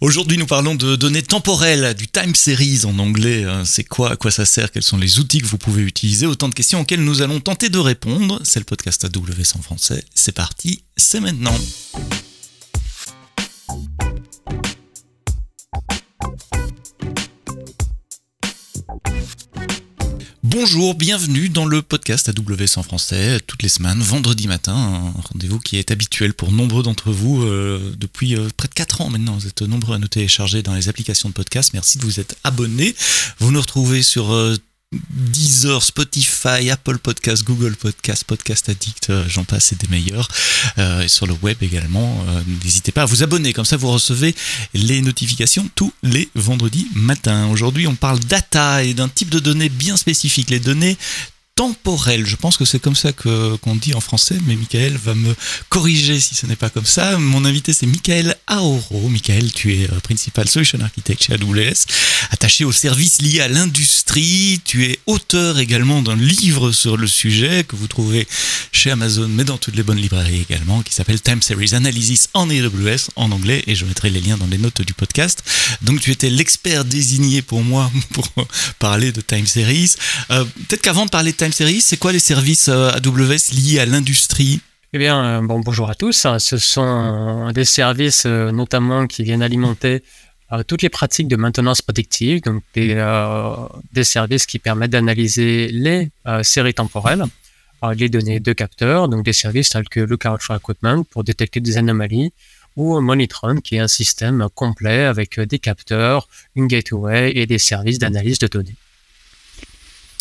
Aujourd'hui, nous parlons de données temporelles, du time series en anglais. Euh, c'est quoi, à quoi ça sert, quels sont les outils que vous pouvez utiliser? Autant de questions auxquelles nous allons tenter de répondre. C'est le podcast AWS en français. C'est parti, c'est maintenant. Bonjour, bienvenue dans le podcast AWS en français, toutes les semaines, vendredi matin, un rendez-vous qui est habituel pour nombreux d'entre vous euh, depuis euh, près de 4 ans maintenant. Vous êtes nombreux à nous télécharger dans les applications de podcast. Merci de vous être abonnés. Vous nous retrouvez sur euh, Deezer, Spotify, Apple Podcast, Google Podcast, Podcast Addict, euh, j'en passe, c'est des meilleurs. Euh, et sur le web également, euh, n'hésitez pas à vous abonner, comme ça vous recevez les notifications tous les vendredis matins. Aujourd'hui, on parle data et d'un type de données bien spécifique, les données temporel. Je pense que c'est comme ça que qu'on dit en français, mais Michael va me corriger si ce n'est pas comme ça. Mon invité c'est Michael Aoro. Michael, tu es euh, principal solution architect chez AWS, attaché aux services liés à l'industrie. Tu es auteur également d'un livre sur le sujet que vous trouvez chez Amazon, mais dans toutes les bonnes librairies également, qui s'appelle Time Series Analysis en AWS en anglais, et je mettrai les liens dans les notes du podcast. Donc tu étais l'expert désigné pour moi pour parler de Time Series. Euh, peut-être qu'avant de parler de Time c'est quoi les services euh, AWS liés à l'industrie? Eh bien, euh, bon, bonjour à tous. Ce sont des services euh, notamment qui viennent alimenter toutes les pratiques de maintenance prédictive, donc des, des services qui permettent d'analyser les séries temporelles, les données de capteurs, donc des services tels que Lookout for Equipment pour détecter des anomalies, ou Monitron qui est un système complet avec des capteurs, une gateway et des services d'analyse de données.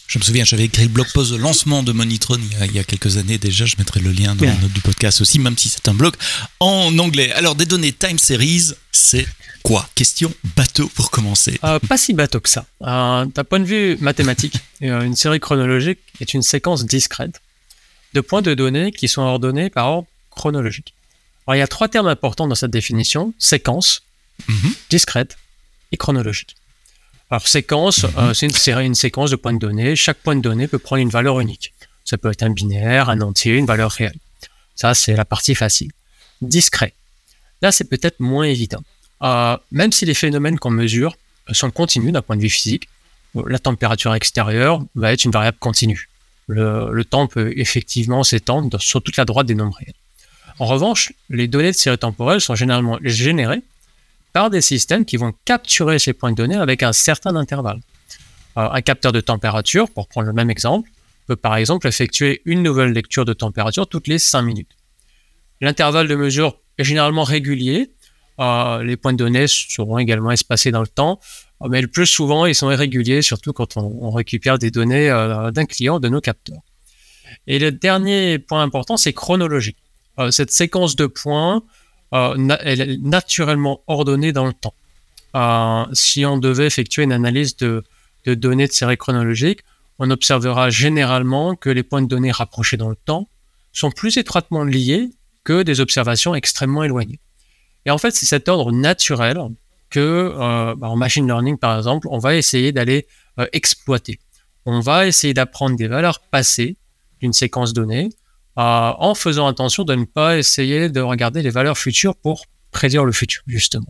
Je me souviens, j'avais écrit le blog post de lancement de Monitron il y, a, quelques années déjà. Je mettrai le lien dans la note du podcast aussi, même si c'est un blog en anglais. Alors, des données time series, c'est quoi? Question bateau pour commencer. Euh, pas si bateau que ça. Euh, D'un point de vue mathématique, euh, une série chronologique est une séquence discrète de points de données qui sont ordonnés par ordre chronologique. Alors, il y a trois termes importants dans cette définition séquence, mhm. discrète et chronologique. Alors, séquence, euh, c'est une séquence de points de données. Chaque point de données peut prendre une valeur unique. Ça peut être un binaire, un entier, une valeur réelle. Ça, c'est la partie facile. Discret. Là, c'est peut-être moins évident. Euh, même si les phénomènes qu'on mesure sont continus d'un point de vue physique, la température extérieure va être une variable continue. Le, le temps peut effectivement s'étendre sur toute la droite des nombres réels. En revanche, les données de série temporelle sont généralement générées par des systèmes qui vont capturer ces points de données avec un certain intervalle. Euh, un capteur de température, pour prendre le même exemple, peut par exemple effectuer une nouvelle lecture de température toutes les 5 minutes. L'intervalle de mesure est généralement régulier. Euh, les points de données seront également espacés dans le temps, euh, mais le plus souvent, ils sont irréguliers, surtout quand on, récupère des données d'un client de nos capteurs. Et le dernier point important, c'est chronologique. cette séquence de points euh, elle est naturellement ordonnée dans le temps. Euh, si on devait effectuer une analyse de, données de série chronologique, on observera généralement que les points de données rapprochés dans le temps sont plus étroitement liés que des observations extrêmement éloignées. Et en fait, c'est cet ordre naturel que, euh, bah, en machine learning par exemple, on va essayer d'aller exploiter. On va essayer d'apprendre des valeurs passées d'une séquence donnée en faisant attention de ne pas essayer de regarder les valeurs futures pour prédire le futur, justement.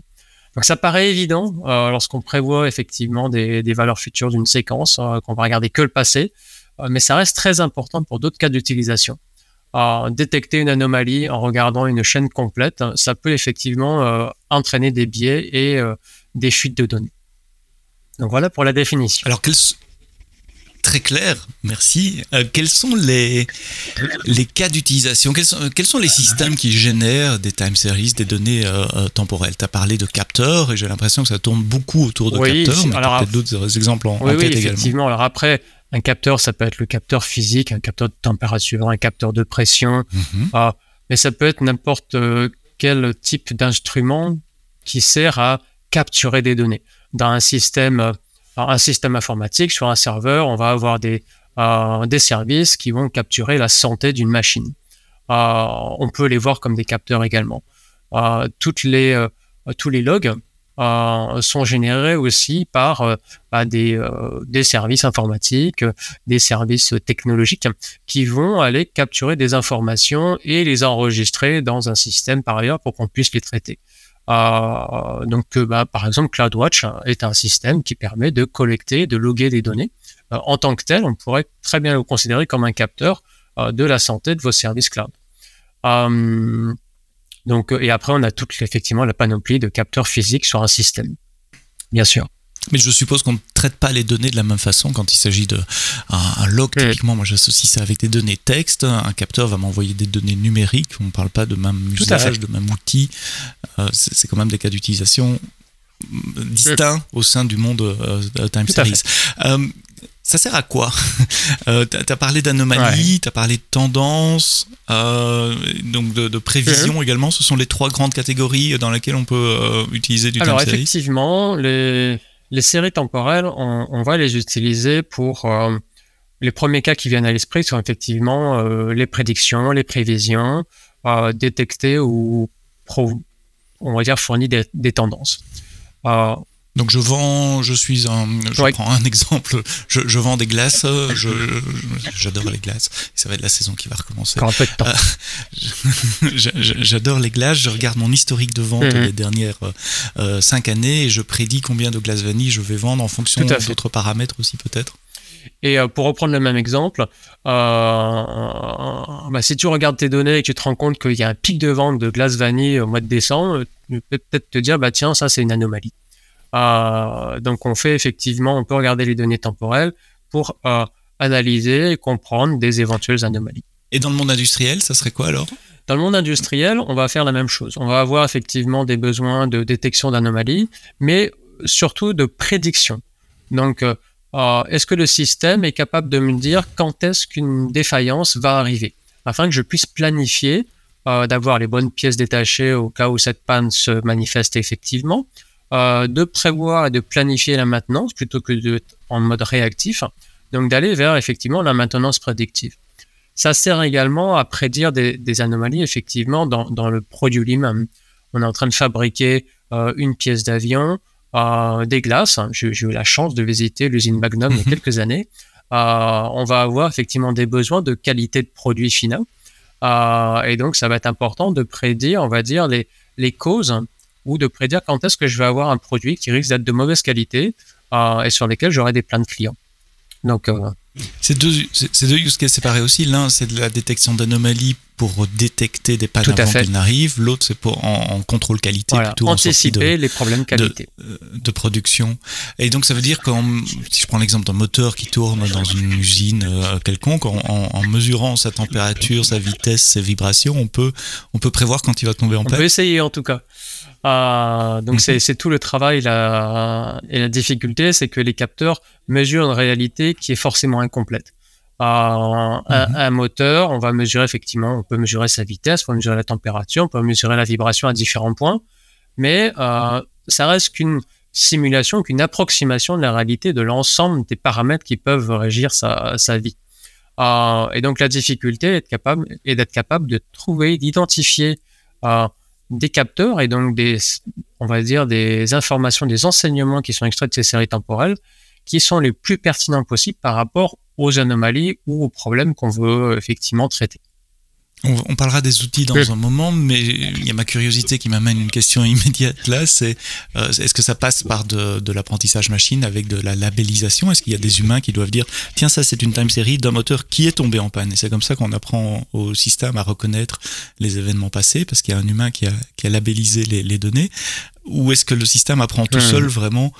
Donc ça paraît évident euh, lorsqu'on prévoit effectivement des, valeurs futures d'une séquence, euh, qu'on va regarder que le passé, euh, mais ça reste très important pour d'autres cas d'utilisation. détecter une anomalie en regardant une chaîne complète, ça peut effectivement entraîner des biais et des fuites de données. Donc voilà pour la définition. Alors quels, très clair, merci. Euh, quels sont les, les cas d'utilisation? Quels sont, quels sont les systèmes qui génèrent des time series, des données euh, euh, temporelles? Tu as parlé de capteurs et j'ai l'impression que ça tourne beaucoup autour de capteurs, mais peut-être d'autres exemples en, oui, oui, effectivement. Alors après, un capteur, ça peut être le capteur physique, un capteur de température, un capteur de pression, mhm. ah, mais ça peut être n'importe quel type d'instrument qui sert à capturer des données. Dans un système un système informatique, sur un serveur, on va avoir des, euh, services qui vont capturer la santé d'une machine. Euh, on peut les voir comme des capteurs également. Euh, tous les logs sont générés aussi par bah, des services informatiques, des services technologiques qui vont aller capturer des informations et les enregistrer dans un système par ailleurs pour qu'on puisse les traiter. Euh, donc, bah, par exemple, CloudWatch est un système qui permet de collecter, de loguer des données. en tant que tel, on pourrait très bien le considérer comme un capteur de la santé de vos services cloud. donc, et après, on a toute effectivement la panoplie de capteurs physiques sur un système, bien sûr. Mais je suppose qu'on ne traite pas les données de la même façon quand il s'agit de un, log. Typiquement, moi j'associe ça avec des données texte. Un capteur va m'envoyer des données numériques. On ne parle pas de même usage, de même outil. Euh, c'est quand même des cas d'utilisation euh, distincts au sein du monde euh, Time Series. ça sert à quoi? Euh, Tu as parlé d'anomalies, tu as parlé de tendances, donc de, prévision mhm. également. Ce sont les trois grandes catégories dans lesquelles on peut utiliser du Alors, time series. effectivement, les, les séries temporelles, on, va les utiliser pour euh, les premiers cas qui viennent à l'esprit sont effectivement euh, les prédictions, les prévisions, euh, détecter ou on va dire fournir des, tendances. Donc je vends, je suis un, je prends un exemple, je, vends des glaces, j'adore les glaces, ça va être la saison qui va recommencer. Un peu de temps. Euh, j'adore les glaces, je regarde mon historique de vente mhm. des dernières euh, cinq années et je prédis combien de glaces vanille je vais vendre en fonction d'autres paramètres aussi peut-être. Et euh, pour reprendre le même exemple, bah, si tu regardes tes données et que tu te rends compte qu'il y a un pic de vente de glace vanille au mois de décembre, tu peux peut-être te dire, bah tiens, ça c'est une anomalie. Euh, donc on fait effectivement, on peut regarder les données temporelles pour euh, analyser et comprendre des éventuelles anomalies. Et dans le monde industriel, ça serait quoi alors? Dans le monde industriel, on va faire la même chose. On va avoir effectivement des besoins de détection d'anomalies, mais surtout de prédiction. Donc, euh, est-ce que le système est capable de me dire quand est-ce qu'une défaillance va arriver? Afin que je puisse planifier d'avoir les bonnes pièces détachées au cas où cette panne se manifeste effectivement, euh, de prévoir et de planifier la maintenance plutôt que d'être en mode réactif. Donc d'aller vers effectivement la maintenance prédictive. Ça sert également à prédire des, anomalies effectivement dans, le produit lui-même. On est en train de fabriquer euh, une pièce d'avion, euh, des glaces. J'ai eu la chance de visiter l'usine Magnum il y a quelques années. on va avoir effectivement des besoins de qualité de produit final. et donc, ça va être important de prédire, on va dire, les, les causes ou de prédire quand est-ce que je vais avoir un produit qui risque d'être de mauvaise qualité euh, et sur lesquels j'aurai des plaintes clients. Donc, euh, c'est deux, c'est deux use cases séparés aussi. L'un, c'est de la détection d'anomalies pour détecter des pannes avant qu'elles n'arrivent. L'autre, c'est pour en, contrôle qualité, plutôt anticiper les problèmes qualité euh, de, production. Et donc, ça veut dire que si je prends l'exemple d'un moteur qui tourne dans une usine quelconque, en, en, mesurant sa température, sa vitesse, ses vibrations, on peut, on peut prévoir quand il va tomber en panne. On peut essayer en tout cas. Euh, donc mhm. c'est tout le travail la, et la difficulté, c'est que les capteurs mesurent une réalité qui est forcément incomplète. Euh, mhm. un, moteur, on va mesurer effectivement, on peut mesurer sa vitesse, on peut mesurer la température, on peut mesurer la vibration à différents points, mais euh, ça reste qu'une simulation, qu'une approximation de la réalité de l'ensemble des paramètres qui peuvent régir sa, sa vie. et donc la difficulté est, capable, est d'être capable de trouver, d'identifier des capteurs et donc des, on va dire, des informations, des enseignements qui sont extraits de ces séries temporelles qui sont les plus pertinents possibles par rapport aux anomalies ou aux problèmes qu'on veut effectivement traiter. On, parlera des outils dans un moment, mais il y a ma curiosité qui m'amène une question immédiate là, c'est euh, est-ce que ça passe par de, l'apprentissage machine avec de la labellisation? Est-ce qu'il y a des humains qui doivent dire tiens ça c'est une time series d'un moteur qui est tombé en panne? Et c'est comme ça qu'on apprend au système à reconnaître les événements passés parce qu'il y a un humain qui a, qui a labellisé les, données. Ou est-ce que le système apprend tout seul vraiment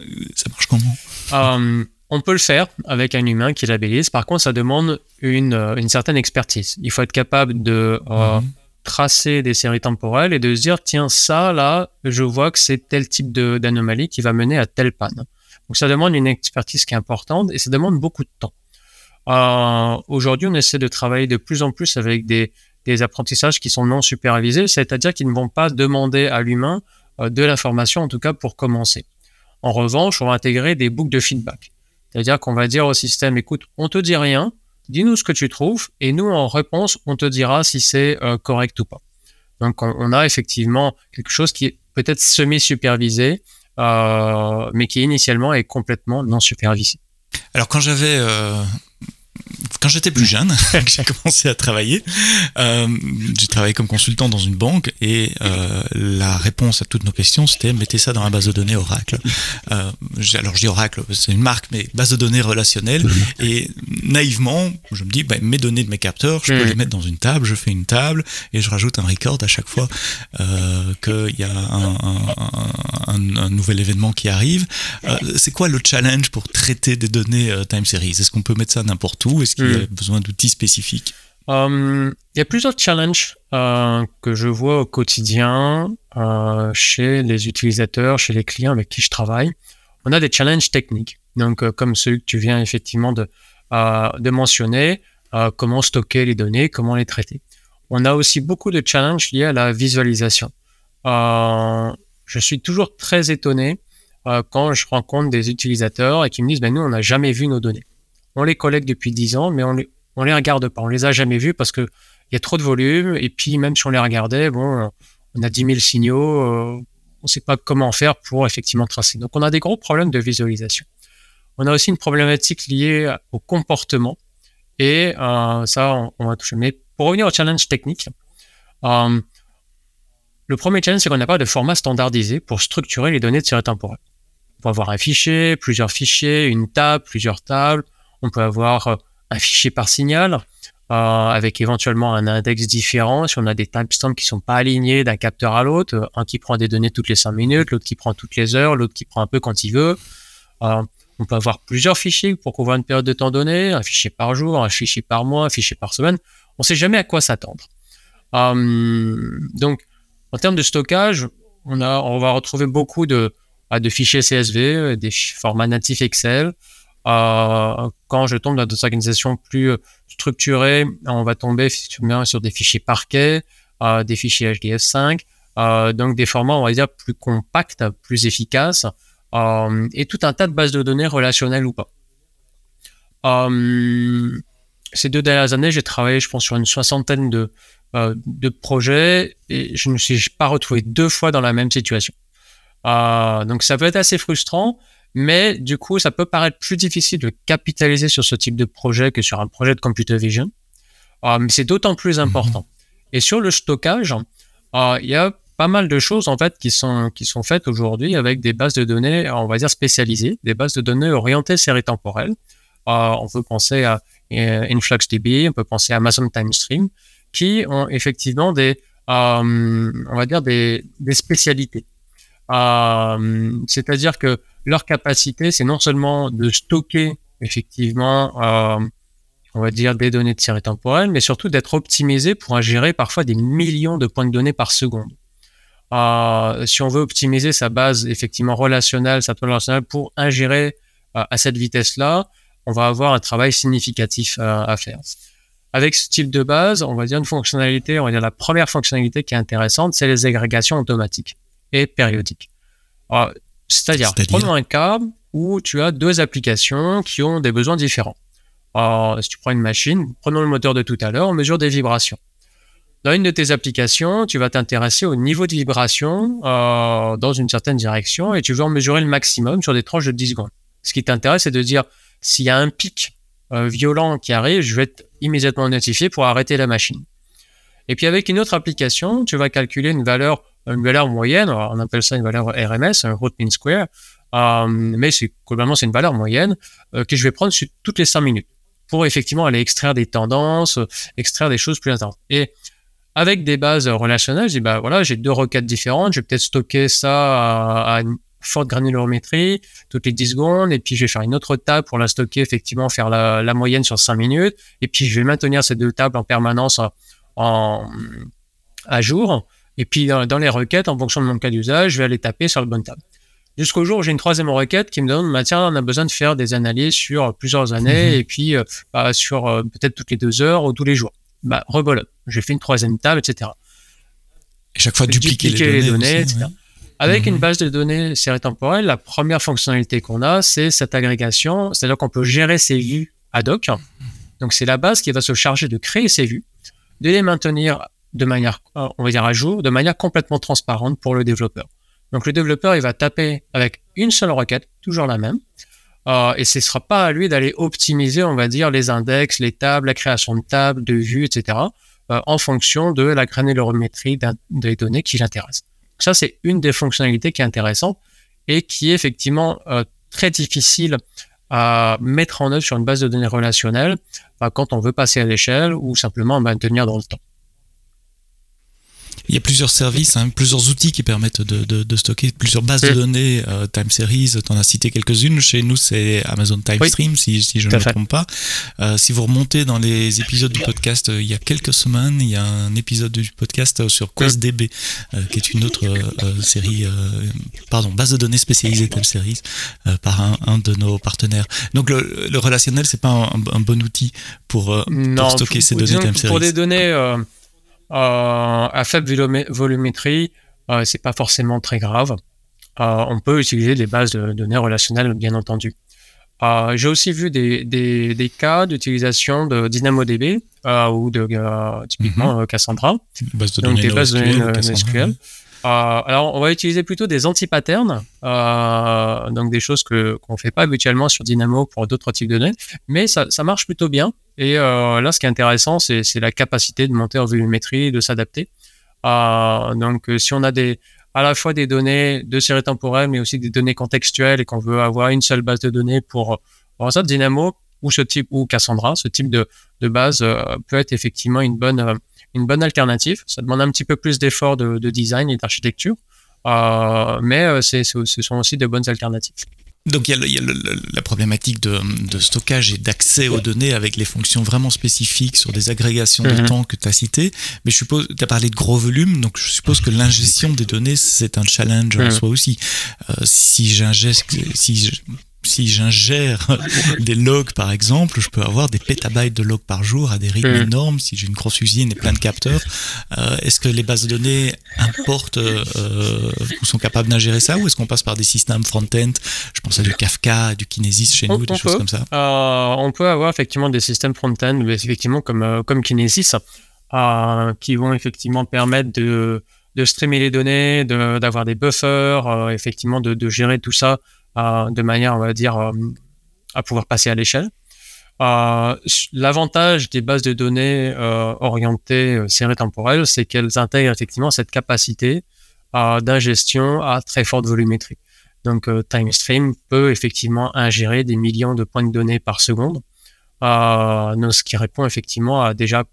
euh, Ça marche comment? Euh, on peut le faire avec un humain qui labellise. Par contre, ça demande une, euh, une certaine expertise. Il faut être capable de euh, mhm. tracer des séries temporelles et de se dire, tiens, ça, là, je vois que c'est tel type d'anomalie qui va mener à telle panne. Donc, ça demande une expertise qui est importante et ça demande beaucoup de temps. Euh, Aujourd'hui, on essaie de travailler de plus en plus avec des, des apprentissages qui sont non supervisés, c'est-à-dire qu'ils ne vont pas demander à l'humain euh, de l'information, en tout cas pour commencer. En revanche, on va intégrer des boucles de feedback. C'est-à-dire qu'on va dire au système, écoute, on te dit rien, dis-nous ce que tu trouves, et nous, en réponse, on te dira si c'est euh, correct ou pas. Donc, on, a effectivement quelque chose qui est peut-être semi-supervisé, euh, mais qui initialement est complètement non supervisé. Alors, quand j'avais euh, quand j'étais plus jeune, j'ai commencé à travailler, euh, j'ai travaillé comme consultant dans une banque et euh, la réponse à toutes nos questions, c'était mettez ça dans la base de données Oracle. Euh, alors je dis Oracle, c'est une marque, mais base de données relationnelle. Et naïvement, je me dis, bah, mes données de mes capteurs, je peux les mettre dans une table, je fais une table et je rajoute un record à chaque fois qu'il y a un, un, un, nouvel événement qui arrive. C'est quoi le challenge pour traiter des données time series? Est-ce qu'on peut mettre ça n'importe Est-ce qu'il y a besoin d'outils spécifiques? Il y a plusieurs challenges que je vois au quotidien chez les utilisateurs, chez les clients avec qui je travaille. On a des challenges techniques, donc comme celui que tu viens effectivement de, de mentionner, comment stocker les données, comment les traiter. On a aussi beaucoup de challenges liés à la visualisation. je suis toujours très étonné quand je rencontre des utilisateurs et qui me disent ben, nous, on n'a jamais vu nos données on les collecte depuis 10 ans, mais on les, on les regarde pas. On les a jamais vus parce que il y a trop de volume. Et puis, même si on les regardait, bon, on a 10 000 signaux, euh, on ne sait pas comment faire pour effectivement tracer. Donc, on a des gros problèmes de visualisation. On a aussi une problématique liée au comportement. Et euh, ça, on, va toucher. Mais pour revenir au challenge technique, euh, le premier challenge, c'est qu'on n'a pas de format standardisé pour structurer les données de série temporelle. On peut avoir un fichier, plusieurs fichiers, une table, plusieurs tables. On peut avoir euh, un fichier par signal euh, avec éventuellement un index différent. Si on a des timestamps qui sont pas alignés d'un capteur à l'autre, euh, un qui prend des données toutes les 5 minutes, l'autre qui prend toutes les heures, l'autre qui prend un peu quand il veut. on peut avoir plusieurs fichiers pour couvrir une période de temps donnée, un fichier par jour, un fichier par mois, un fichier par semaine. On ne sait jamais à quoi s'attendre. donc, en termes de stockage, on, va retrouver beaucoup de, bah, fichiers CSV, des formats natifs Excel, euh, quand je tombe dans des organisations plus euh, structurées, on va tomber sur des fichiers parquet, euh, des fichiers HDF5, euh, donc des formats, on va dire, plus compacts, plus efficaces, et tout un tas de bases de données relationnelles ou pas. ces deux dernières années, j'ai travaillé, je pense, sur une soixantaine de, de projets et je ne me suis pas retrouvé deux fois dans la même situation. donc ça peut être assez frustrant, mais du coup, ça peut paraître plus difficile de capitaliser sur ce type de projet que sur un projet de computer vision. Euh, mais c'est d'autant plus mhm. important. Et sur le stockage, euh, il y a pas mal de choses en fait qui sont qui sont faites aujourd'hui avec des bases de données, on va dire spécialisées, des bases de données orientées série temporelle. Euh, on peut penser à InfluxDB, on peut penser à Amazon TimeStream, qui ont effectivement des, on va dire des, des spécialités. C'est-à-dire que leur capacité, c'est non seulement de stocker effectivement, euh, on va dire, des données de série temporelle, mais surtout d'être optimisé pour ingérer parfois des millions de points de données par seconde. Euh, si on veut optimiser sa base effectivement relationnelle, sa base relationnelle pour ingérer euh, à cette vitesse-là, on va avoir un travail significatif euh, à faire. Avec ce type de base, on va dire une fonctionnalité, on va dire la première fonctionnalité qui est intéressante, c'est les agrégations automatiques et périodiques. Alors, c'est-à-dire, prenons un cas où tu as deux applications qui ont des besoins différents. Alors, si tu prends une machine, prenons le moteur de tout à l'heure, on mesure des vibrations. Dans une de tes applications, tu vas t'intéresser au niveau de vibration euh, dans une certaine direction et tu veux en mesurer le maximum sur des tranches de 10 secondes. Ce qui t'intéresse, c'est de dire s'il y a un pic euh, violent qui arrive, je vais être immédiatement notifié pour arrêter la machine. Et puis avec une autre application, tu vas calculer une valeur une valeur moyenne, on appelle ça une valeur RMS, un root mean square, euh, mais c'est globalement c'est une valeur moyenne euh, que je vais prendre sur toutes les 5 minutes pour effectivement aller extraire des tendances, extraire des choses plus intenses. Et avec des bases relationnelles, je dis bah voilà, j'ai deux requêtes différentes, je vais peut-être stocker ça à, une forte granulométrie toutes les 10 secondes, et puis je vais faire une autre table pour la stocker, effectivement, faire la, la moyenne sur 5 minutes, et puis je vais maintenir ces deux tables en permanence en, à jour et puis dans, les requêtes, en fonction de mon cas d'usage, je vais aller taper sur le bonne table. Jusqu'au jour où j'ai une troisième requête qui me donne, bah, tiens, on a besoin de faire des analyses sur plusieurs années mhm. et puis euh, bah, sur euh, peut-être toutes les deux heures ou tous les jours. Bah, rebolote. J'ai fait une troisième table, etc. Et chaque fois dupliquer, les données, etc. Avec une mhm. base de données série temporelle, la première fonctionnalité qu'on a, c'est cette agrégation, c'est-à-dire qu'on peut gérer ces vues ad hoc. Donc c'est la base qui va se charger de créer ces vues, de les maintenir de manière, euh, on va dire à jour, de manière complètement transparente pour le développeur. Donc le développeur, il va taper avec une seule requête, toujours la même, Euh, et ce ne sera pas à lui d'aller optimiser, on va dire, les index, les tables, la création de tables, de vues, etc., euh, en fonction de la granularimétrie des données qui l'intéressent. Ça, c'est une des fonctionnalités qui est intéressante et qui est effectivement euh, très difficile à mettre en œuvre sur une base de données relationnelle quand on veut passer à l'échelle ou simplement maintenir dans le temps. Il y a plusieurs services, hein, plusieurs outils qui permettent de, de, de stocker plusieurs bases de mm. données, euh, Time Series, tu en as cité quelques-unes. Chez nous, c'est Amazon Time Stream, si, si, je ne me trompe pas. Euh, si vous remontez dans les épisodes du podcast, euh, il y a quelques semaines, il y a un épisode du podcast sur QuestDB, euh, qui est une autre euh, série, pardon, base de données spécialisée Time Series, par un, un, de nos partenaires. Donc le, le relationnel, c'est pas un, un, bon outil pour, pour stocker ces données Time Series. Pour des données euh, à faible volumétrie, euh, c'est pas forcément très grave. Euh, on peut utiliser des bases de données relationnelles, bien entendu. Euh, j'ai aussi vu des, des, des cas d'utilisation de DynamoDB euh, ou de euh, typiquement mm -hmm. Cassandra, base de donc des bases de données SQL. Euh, alors, on va utiliser plutôt des anti-patterns, euh, donc des choses que qu'on fait pas habituellement sur Dynamo pour d'autres types de données, mais ça, ça marche plutôt bien. Et euh, là, ce qui est intéressant, c'est la capacité de monter en volumétrie, de s'adapter. Euh, donc, si on a à la fois des données de série temporelle, mais aussi des données contextuelles, et qu'on veut avoir une seule base de données pour, pour ça, Dynamo ou ce type ou Cassandra, ce type de, base peut être effectivement une bonne alternative. Ça demande un petit peu plus d'efforts de, de, design et d'architecture, euh, mais euh, ce sont aussi de bonnes alternatives. Donc il y a, le, il y a le, la problématique de, de, stockage et d'accès aux données avec les fonctions vraiment spécifiques sur des agrégations de mm -hmm. temps que tu as cité. Mais je suppose, tu as parlé de gros volumes, donc je suppose que l'ingestion des données, c'est un challenge mm -hmm. en soi aussi. Euh, si j'ingeste, si je, si j'ingère des logs par exemple, je peux avoir des pétabytes de logs par jour à des rythmes mmh. énormes si j'ai une grosse usine et plein de capteurs. Euh, est-ce que les bases de données importent euh, ou sont capables d'ingérer ça ou est-ce qu'on passe par des systèmes front-end? Je pense à du Kafka, du Kinesis chez nous, on, des choses comme ça. Euh, on peut avoir effectivement des systèmes front-end, effectivement comme, comme Kinesis, qui vont effectivement permettre de, de streamer les données, d'avoir de, des buffers, effectivement de, de gérer tout ça de manière, on va dire, euh, à pouvoir passer à l'échelle. Euh, L'avantage des bases de données euh, orientées séries temporelles, c'est qu'elles intègrent effectivement cette capacité d'ingestion à très forte volumétrie. Donc TimeStream peut effectivement ingérer des millions de points de données par seconde, ce qui répond effectivement à déjà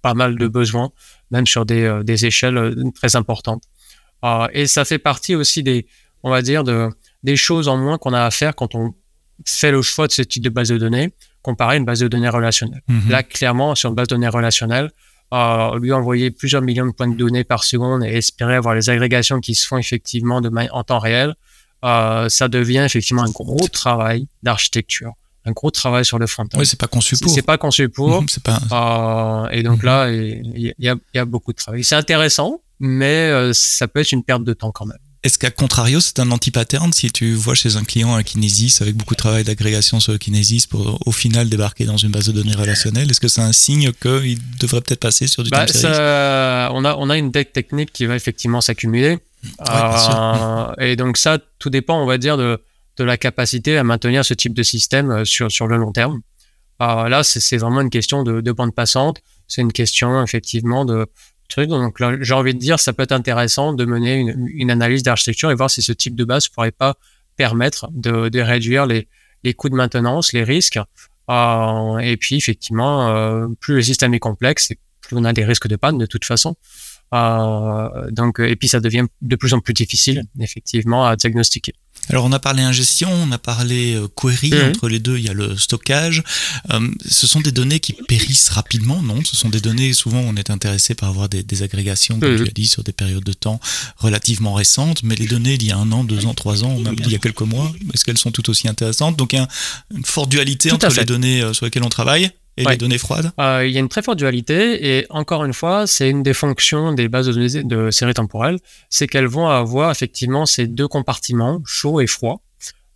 pas mal de besoins, même sur des échelles très importantes. et ça fait partie aussi des, on va dire, de, des choses en moins qu'on a à faire quand on fait le choix de ce type de base de données comparé à une base de données relationnelle. -hmm. Là, clairement, sur une base de données relationnelle, euh, lui envoyer plusieurs millions de points de données par seconde et espérer avoir les agrégations qui se font effectivement de en temps réel, euh, ça devient effectivement un gros travail d'architecture un gros travail sur le front. Oui, c'est pas conçu pour. C'est pas conçu pour. Mmh, pas... Euh, et donc mmh. là, il y, y, a beaucoup de travail. C'est intéressant, mais ça peut être une perte de temps quand même. Est-ce qu'à contrario, c'est un anti-pattern si tu vois chez un client un Kinesis avec beaucoup de travail d'agrégation sur le Kinesis pour au final débarquer dans une base de données relationnelle Est-ce que c'est un signe qu'il devrait peut-être passer sur du bah, ça, on, a, on a une deck technique qui va effectivement s'accumuler. Ouais, euh, et donc ça, tout dépend, on va dire, de, de la capacité à maintenir ce type de système euh, sur, sur le long terme. Euh, là, c'est vraiment une question de, de bande passante. C'est une question effectivement de, Donc j'ai envie de dire, ça peut être intéressant de mener une, analyse d'architecture et voir si ce type de base pourrait pas permettre de, réduire les, coûts de maintenance, les risques. Euh, et puis, effectivement, euh, plus le système est complexe, plus on a des risques de panne de toute façon. Euh, donc, et puis, ça devient de plus en plus difficile, effectivement, à diagnostiquer. Alors on a parlé ingestion, on a parlé euh, query, mmh. entre les deux il y a le stockage. Euh, ce sont des données qui périssent rapidement, non? Ce sont des données, souvent on est intéressé par avoir des, des agrégations, comme mmh. tu as dit, sur des périodes de temps relativement récentes, mais les données d'il y a un an, deux ans, trois ans, même il y a quelques mois, est-ce qu'elles sont tout aussi intéressantes? Donc il y a une forte dualité tout entre les données euh, sur lesquelles on travaille et ouais. les données froides. Euh, Il y a une très forte dualité et encore une fois, c'est une des fonctions des bases de données de séries temporelles, c'est qu'elles vont avoir effectivement ces deux compartiments, chaud et froid,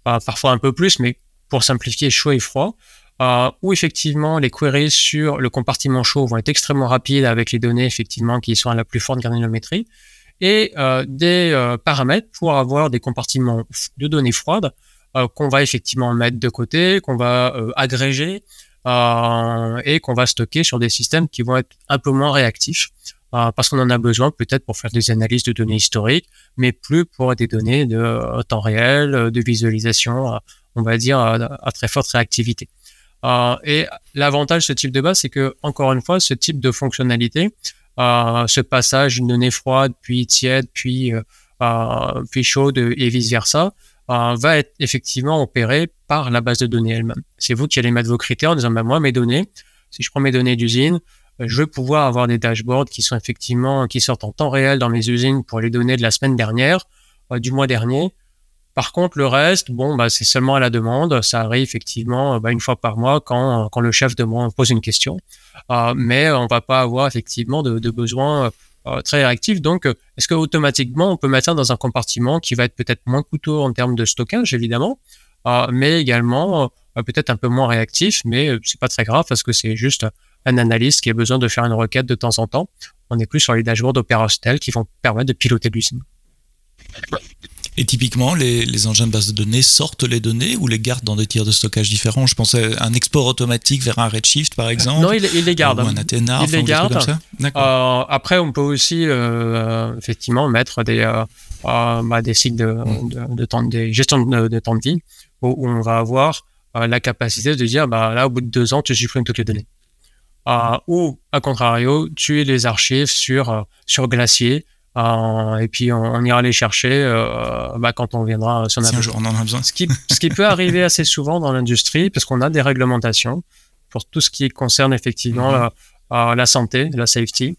parfois un peu plus, mais pour simplifier, chaud et froid, euh, où effectivement les queries sur le compartiment chaud vont être extrêmement rapides avec les données effectivement qui sont à la plus forte granulométrie. Et euh, des paramètres pour avoir des compartiments de données froides qu'on va effectivement mettre de côté, qu'on va agréger et qu'on va stocker sur des systèmes qui vont être un peu moins réactifs. parce qu'on en a besoin peut-être pour faire des analyses de données historiques, mais plus pour des données de temps réel, de visualisation, on va dire, à très forte réactivité. Euh, et l'avantage de ce type de base, c'est que, encore une fois, ce type de fonctionnalité, euh, ce passage d'une donnée froide, puis tiède, puis, euh, puis chaude et vice-versa, va être effectivement opéré par la base de données elle-même. C'est vous qui allez mettre vos critères en disant, ben, moi, mes données, si je prends mes données d'usine, je veux pouvoir avoir des dashboards qui sont effectivement, qui sortent en temps réel dans mes usines pour les données de la semaine dernière, du mois dernier. Par contre, le reste, bon, bah, c'est seulement à la demande. Ça arrive effectivement bah, une fois par mois quand, quand le chef demande, pose une question. Euh, mais on va pas avoir effectivement de, de besoins euh, très réactifs. Donc, est-ce que automatiquement on peut mettre ça dans un compartiment qui va être peut-être moins coûteux en termes de stockage, évidemment, euh, mais également euh, peut-être un peu moins réactif, mais c'est pas très grave parce que c'est juste un analyste qui a besoin de faire une requête de temps en temps. On est plus sur les dashboards opérationnels qui vont permettre de piloter l'usine. Et typiquement, les, engins de base de données sortent les données ou les gardent dans des tiers de stockage différents? Je pensais à un export automatique vers un Redshift, par exemple. Non, il, les garde. Ou un Athena. Il les garde. Euh, après, on peut aussi euh, effectivement mettre des, euh, bah, des cycles de, de, temps, des gestions de, temps de vie où, on va avoir la capacité de dire, bah, là, au bout de deux ans, tu supprimes toutes les données. ou, à contrario, tu les archives sur, sur Glacier euh, et puis on, ira les chercher euh, bah, quand on viendra sur si un jour on en a besoin. Ce qui, ce qui peut arriver assez souvent dans l'industrie, parce qu'on a des réglementations pour tout ce qui concerne effectivement mhm. la, la, santé, la safety.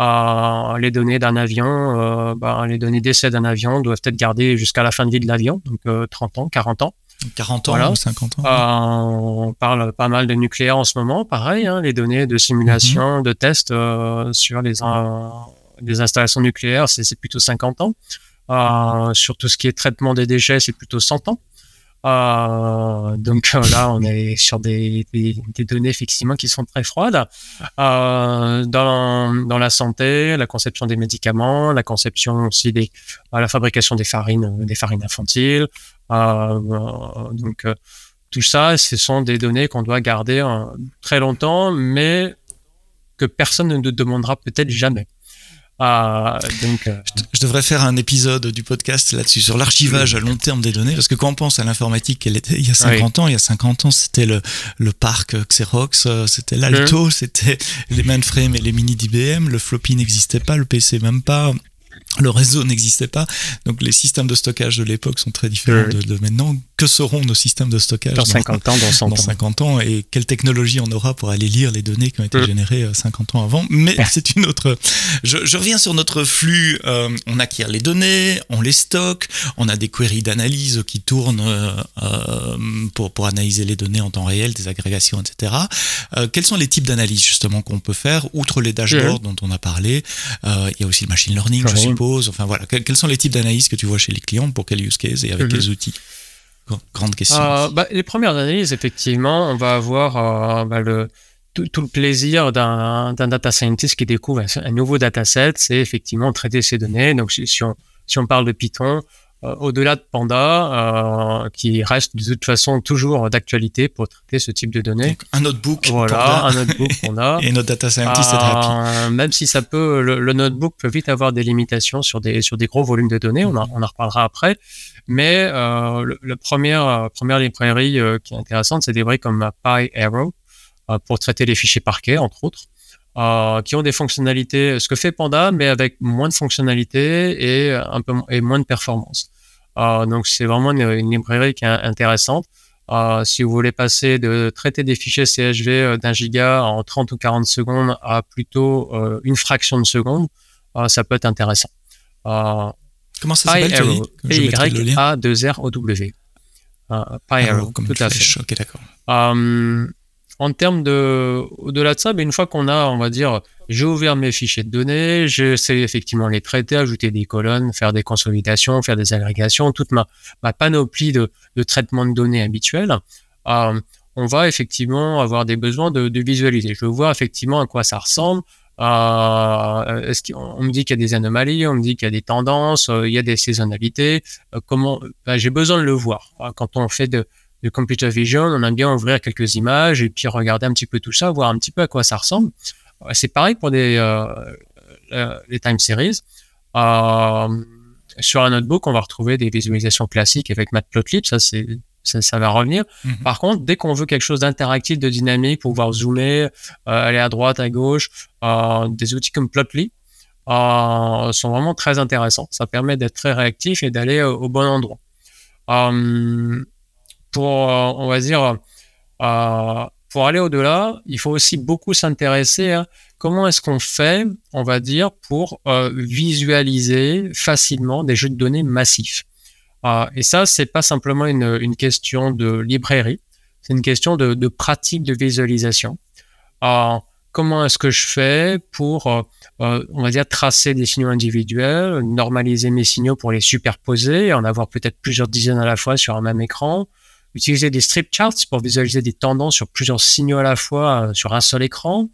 Euh, les données d'un avion, euh, bah, les données d'essai d'un avion doivent être gardées jusqu'à la fin de vie de l'avion, donc 30 ans, 40 ans. 40 ans ou 50 ans. on parle pas mal de nucléaire en ce moment, pareil, hein, les données de simulation, mhm. de tests sur les des installations nucléaires, c'est plutôt 50 ans. Euh, sur tout ce qui est traitement des déchets, c'est plutôt 100 ans. Euh, donc euh, là, on est sur des, données effectivement qui sont très froides. Dans, la santé, la conception des médicaments, la conception aussi des, la fabrication des farines, des farines infantiles. Donc tout ça, ce sont des données qu'on doit garder très longtemps, mais que personne ne demandera peut-être jamais. Ah, donc, euh, je, devrais faire un épisode du podcast là-dessus, sur l'archivage à long terme des données, parce que quand on pense à l'informatique qu'elle était il y a 50 ans, il y a 50 ans, c'était le, le parc Xerox, euh, c'était l'Alto, c'était les mainframes et les mini d'IBM, le floppy n'existait pas, le PC même pas, le réseau n'existait pas, donc les systèmes de stockage de l'époque sont très différents de, maintenant. Que seront nos systèmes de stockage dans 50 ans, dans 100 dans 50 ans, et quelle technologie on aura pour aller lire les données qui ont été générées 50 euh, ans avant? Mais c'est une autre. Je, je, reviens sur notre flux. Euh, on acquiert les données, on les stocke, on a des queries d'analyse qui tournent euh, pour pour analyser les données en temps réel, des agrégations, etc. Euh, quels sont les types d'analyses justement qu'on peut faire? Outre les dashboards dont on a parlé Il y a aussi le machine learning, je suppose Enfin voilà, quels sont les types d'analyses que tu vois chez les clients pour quel use case et avec mhm. quels outils? Grande question. Euh, bah, les premières analyses, effectivement, on va avoir euh, bah, le, tout, le plaisir d'un data scientist qui découvre un, nouveau dataset, c'est effectivement traiter ces données. Donc si on, si on parle de Python, au-delà de Panda, euh, qui reste de toute façon toujours d'actualité pour traiter ce type de données. un notebook. Voilà, un notebook qu'on a. Et notre data scientist est happy. Euh, même si ça peut, le, notebook peut vite avoir des limitations sur des sur des gros volumes de données. On, on en reparlera après. Mais le, le première première librairie qui est intéressante, c'est des librairies comme PyArrow pour traiter les fichiers parquets, entre autres. Euh, qui ont des fonctionnalités, ce que fait Panda, mais avec moins de fonctionnalités et un peu et moins de performance. Euh, donc c'est vraiment une, librairie qui est intéressante. Euh, si vous voulez passer de traiter des fichiers CSV euh, d'un giga en 30 ou 40 secondes à plutôt une fraction de seconde, ça peut être intéressant. Comment ça s'appelle P-Y-A-2-R-O-W. PyArrow, comme tout à fait. Ok, d'accord en termes de, au-delà de ça, ben une fois qu'on a, on va dire, j'ai ouvert mes fichiers de données, je sais effectivement les traiter, ajouter des colonnes, faire des consolidations, faire des agrégations, toute ma, ma panoplie de, de traitement de données habituels, euh, on va effectivement avoir des besoins de, de, visualiser. Je veux voir effectivement à quoi ça ressemble. est-ce qu'on me dit qu'il y a des anomalies, on me dit qu'il y a des tendances, il y a des saisonnalités. comment ben, J'ai besoin de le voir. Quand on fait de, de computer vision, on aime bien ouvrir quelques images et puis regarder un petit peu tout ça, voir un petit peu à quoi ça ressemble. C'est pareil pour des, les time series. sur un notebook, on va retrouver des visualisations classiques avec Matplotlib, ça c'est ça, va revenir. Mhm. Par contre, dès qu'on veut quelque chose d'interactif, de dynamique, pouvoir zoomer, euh, aller à droite, à gauche, euh, des outils comme Plotly euh, sont vraiment très intéressants. Ça permet d'être très réactif et d'aller au bon endroit. Pour, on va dire, pour aller au-delà, il faut aussi beaucoup s'intéresser à comment est-ce qu'on fait, on va dire, pour visualiser facilement des jeux de données massifs. Et ça, c'est pas simplement une, question de librairie, c'est une question de, de, pratique de visualisation. Comment est-ce que je fais pour, euh, euh, on va dire, tracer des signaux individuels, normaliser mes signaux pour les superposer, en avoir peut-être plusieurs dizaines à la fois sur un même écran, utiliser des strip charts pour visualiser des tendances sur plusieurs signaux à la fois euh, sur un seul écran.